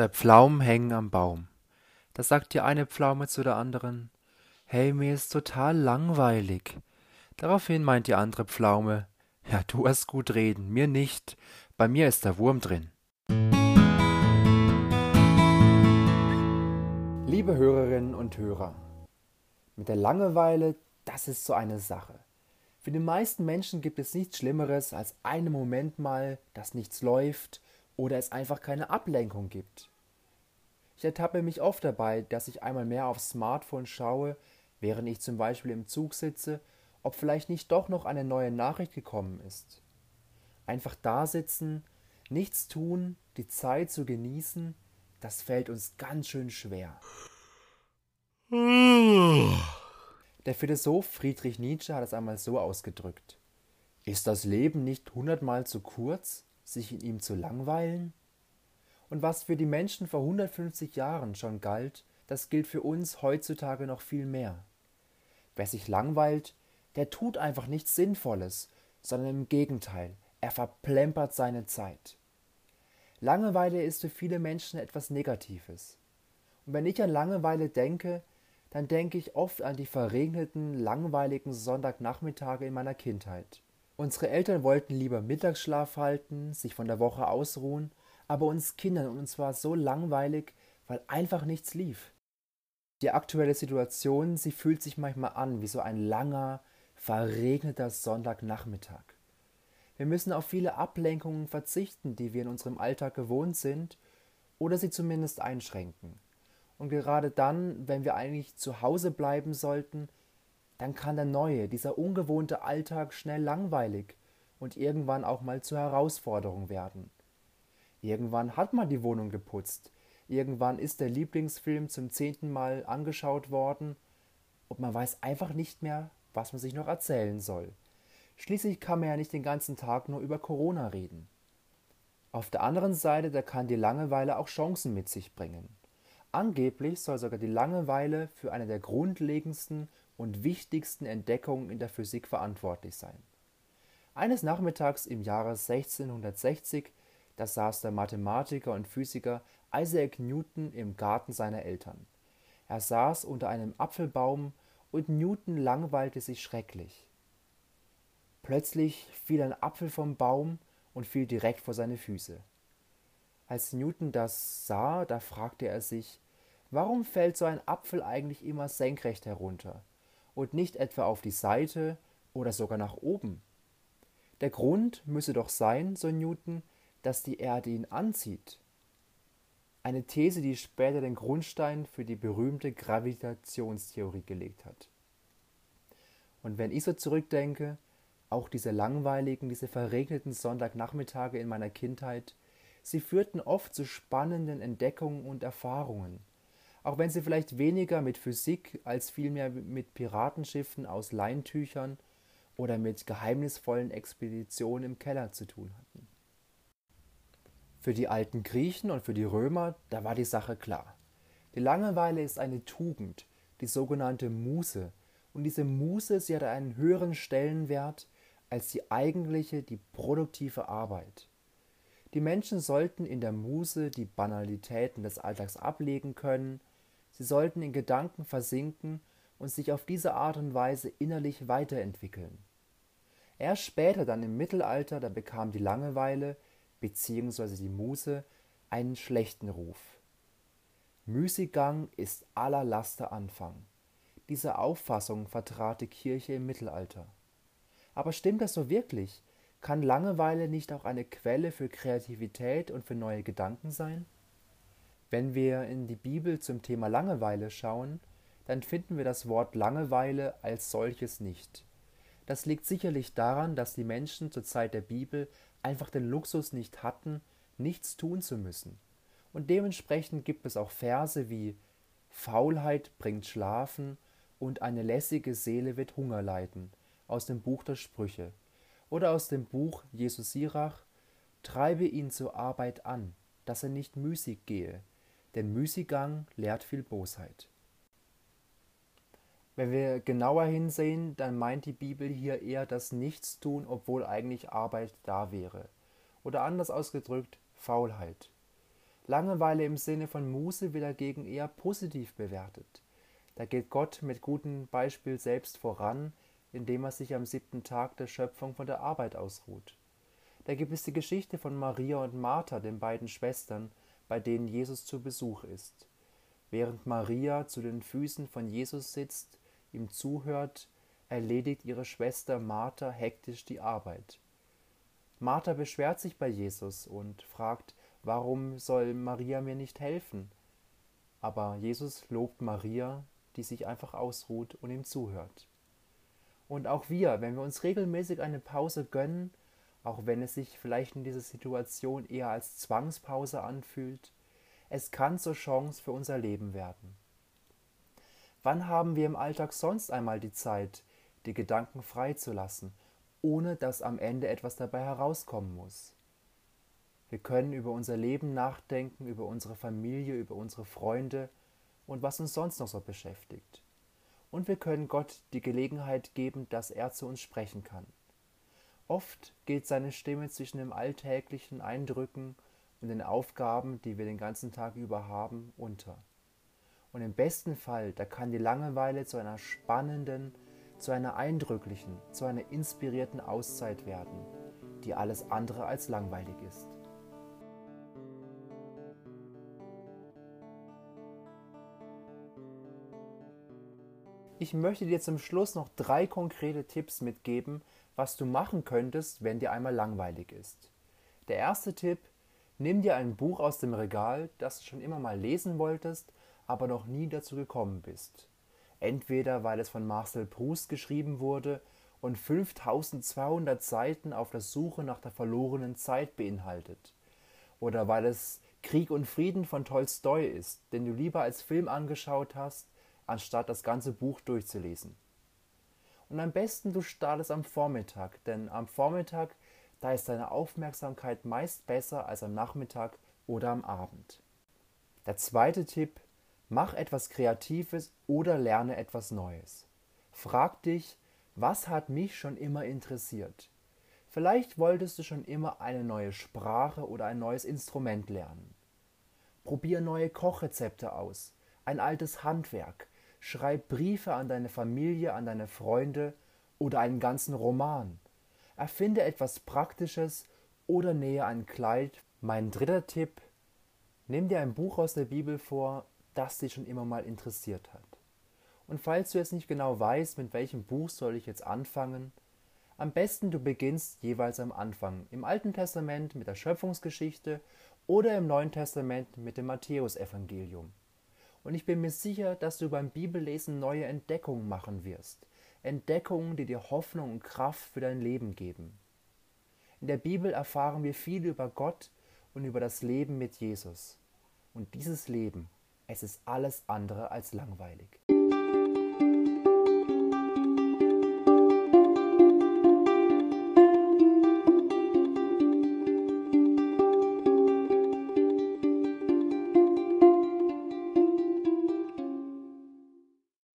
Zwei Pflaumen hängen am Baum. Da sagt die eine Pflaume zu der anderen, Hey, mir ist total langweilig. Daraufhin meint die andere Pflaume, Ja, du hast gut reden, mir nicht. Bei mir ist der Wurm drin. Liebe Hörerinnen und Hörer, mit der Langeweile, das ist so eine Sache. Für die meisten Menschen gibt es nichts Schlimmeres als einen Moment mal, dass nichts läuft oder es einfach keine Ablenkung gibt. Ich ertappe mich oft dabei, dass ich einmal mehr aufs Smartphone schaue, während ich zum Beispiel im Zug sitze, ob vielleicht nicht doch noch eine neue Nachricht gekommen ist. Einfach da sitzen, nichts tun, die Zeit zu genießen, das fällt uns ganz schön schwer. Der Philosoph Friedrich Nietzsche hat es einmal so ausgedrückt. Ist das Leben nicht hundertmal zu kurz, sich in ihm zu langweilen? Und was für die Menschen vor 150 Jahren schon galt, das gilt für uns heutzutage noch viel mehr. Wer sich langweilt, der tut einfach nichts Sinnvolles, sondern im Gegenteil, er verplempert seine Zeit. Langeweile ist für viele Menschen etwas Negatives. Und wenn ich an Langeweile denke, dann denke ich oft an die verregneten, langweiligen Sonntagnachmittage in meiner Kindheit. Unsere Eltern wollten lieber Mittagsschlaf halten, sich von der Woche ausruhen aber uns Kindern und uns war so langweilig, weil einfach nichts lief. Die aktuelle Situation, sie fühlt sich manchmal an wie so ein langer, verregneter Sonntagnachmittag. Wir müssen auf viele Ablenkungen verzichten, die wir in unserem Alltag gewohnt sind, oder sie zumindest einschränken. Und gerade dann, wenn wir eigentlich zu Hause bleiben sollten, dann kann der neue, dieser ungewohnte Alltag schnell langweilig und irgendwann auch mal zur Herausforderung werden. Irgendwann hat man die Wohnung geputzt. Irgendwann ist der Lieblingsfilm zum zehnten Mal angeschaut worden und man weiß einfach nicht mehr, was man sich noch erzählen soll. Schließlich kann man ja nicht den ganzen Tag nur über Corona reden. Auf der anderen Seite, da kann die Langeweile auch Chancen mit sich bringen. Angeblich soll sogar die Langeweile für eine der grundlegendsten und wichtigsten Entdeckungen in der Physik verantwortlich sein. Eines Nachmittags im Jahre 1660 da saß der Mathematiker und Physiker Isaac Newton im Garten seiner Eltern. Er saß unter einem Apfelbaum und Newton langweilte sich schrecklich. Plötzlich fiel ein Apfel vom Baum und fiel direkt vor seine Füße. Als Newton das sah, da fragte er sich, warum fällt so ein Apfel eigentlich immer senkrecht herunter und nicht etwa auf die Seite oder sogar nach oben? Der Grund müsse doch sein, so Newton, dass die Erde ihn anzieht. Eine These, die später den Grundstein für die berühmte Gravitationstheorie gelegt hat. Und wenn ich so zurückdenke, auch diese langweiligen, diese verregneten Sonntagnachmittage in meiner Kindheit, sie führten oft zu spannenden Entdeckungen und Erfahrungen, auch wenn sie vielleicht weniger mit Physik als vielmehr mit Piratenschiffen aus Leintüchern oder mit geheimnisvollen Expeditionen im Keller zu tun hatten. Für die alten Griechen und für die Römer, da war die Sache klar. Die Langeweile ist eine Tugend, die sogenannte Muße, und diese Muße, sie hat einen höheren Stellenwert als die eigentliche, die produktive Arbeit. Die Menschen sollten in der Muße die Banalitäten des Alltags ablegen können, sie sollten in Gedanken versinken und sich auf diese Art und Weise innerlich weiterentwickeln. Erst später, dann im Mittelalter, da bekam die Langeweile bzw. die Muse einen schlechten Ruf. Müßiggang ist aller Laster Anfang. Diese Auffassung vertrat die Kirche im Mittelalter. Aber stimmt das so wirklich? Kann Langeweile nicht auch eine Quelle für Kreativität und für neue Gedanken sein? Wenn wir in die Bibel zum Thema Langeweile schauen, dann finden wir das Wort Langeweile als solches nicht. Das liegt sicherlich daran, dass die Menschen zur Zeit der Bibel einfach den Luxus nicht hatten, nichts tun zu müssen. Und dementsprechend gibt es auch Verse wie Faulheit bringt Schlafen und eine lässige Seele wird Hunger leiden aus dem Buch der Sprüche oder aus dem Buch Jesus Sirach Treibe ihn zur Arbeit an, dass er nicht müßig gehe, denn Müßiggang lehrt viel Bosheit. Wenn wir genauer hinsehen, dann meint die Bibel hier eher das Nichtstun, obwohl eigentlich Arbeit da wäre. Oder anders ausgedrückt, Faulheit. Langeweile im Sinne von Muße wird dagegen eher positiv bewertet. Da geht Gott mit gutem Beispiel selbst voran, indem er sich am siebten Tag der Schöpfung von der Arbeit ausruht. Da gibt es die Geschichte von Maria und Martha, den beiden Schwestern, bei denen Jesus zu Besuch ist. Während Maria zu den Füßen von Jesus sitzt, ihm zuhört, erledigt ihre Schwester Martha hektisch die Arbeit. Martha beschwert sich bei Jesus und fragt, warum soll Maria mir nicht helfen? Aber Jesus lobt Maria, die sich einfach ausruht und ihm zuhört. Und auch wir, wenn wir uns regelmäßig eine Pause gönnen, auch wenn es sich vielleicht in dieser Situation eher als Zwangspause anfühlt, es kann zur Chance für unser Leben werden. Wann haben wir im Alltag sonst einmal die Zeit, die Gedanken freizulassen, ohne dass am Ende etwas dabei herauskommen muss? Wir können über unser Leben nachdenken, über unsere Familie, über unsere Freunde und was uns sonst noch so beschäftigt. Und wir können Gott die Gelegenheit geben, dass er zu uns sprechen kann. Oft geht seine Stimme zwischen dem alltäglichen Eindrücken und den Aufgaben, die wir den ganzen Tag über haben, unter. Und im besten Fall, da kann die Langeweile zu einer spannenden, zu einer eindrücklichen, zu einer inspirierten Auszeit werden, die alles andere als langweilig ist. Ich möchte dir zum Schluss noch drei konkrete Tipps mitgeben, was du machen könntest, wenn dir einmal langweilig ist. Der erste Tipp, nimm dir ein Buch aus dem Regal, das du schon immer mal lesen wolltest, aber noch nie dazu gekommen bist. Entweder weil es von Marcel Proust geschrieben wurde und 5200 Seiten auf der Suche nach der verlorenen Zeit beinhaltet, oder weil es Krieg und Frieden von Tolstoi ist, den du lieber als Film angeschaut hast anstatt das ganze Buch durchzulesen. Und am besten du startest am Vormittag, denn am Vormittag, da ist deine Aufmerksamkeit meist besser als am Nachmittag oder am Abend. Der zweite Tipp, mach etwas Kreatives oder lerne etwas Neues. Frag dich, was hat mich schon immer interessiert? Vielleicht wolltest du schon immer eine neue Sprache oder ein neues Instrument lernen. Probier neue Kochrezepte aus, ein altes Handwerk, Schreib Briefe an deine Familie, an deine Freunde oder einen ganzen Roman. Erfinde etwas Praktisches oder nähe ein Kleid. Mein dritter Tipp, nimm dir ein Buch aus der Bibel vor, das dich schon immer mal interessiert hat. Und falls du jetzt nicht genau weißt, mit welchem Buch soll ich jetzt anfangen, am besten du beginnst jeweils am Anfang, im Alten Testament mit der Schöpfungsgeschichte oder im Neuen Testament mit dem Matthäusevangelium. Und ich bin mir sicher, dass du beim Bibellesen neue Entdeckungen machen wirst. Entdeckungen, die dir Hoffnung und Kraft für dein Leben geben. In der Bibel erfahren wir viel über Gott und über das Leben mit Jesus. Und dieses Leben, es ist alles andere als langweilig.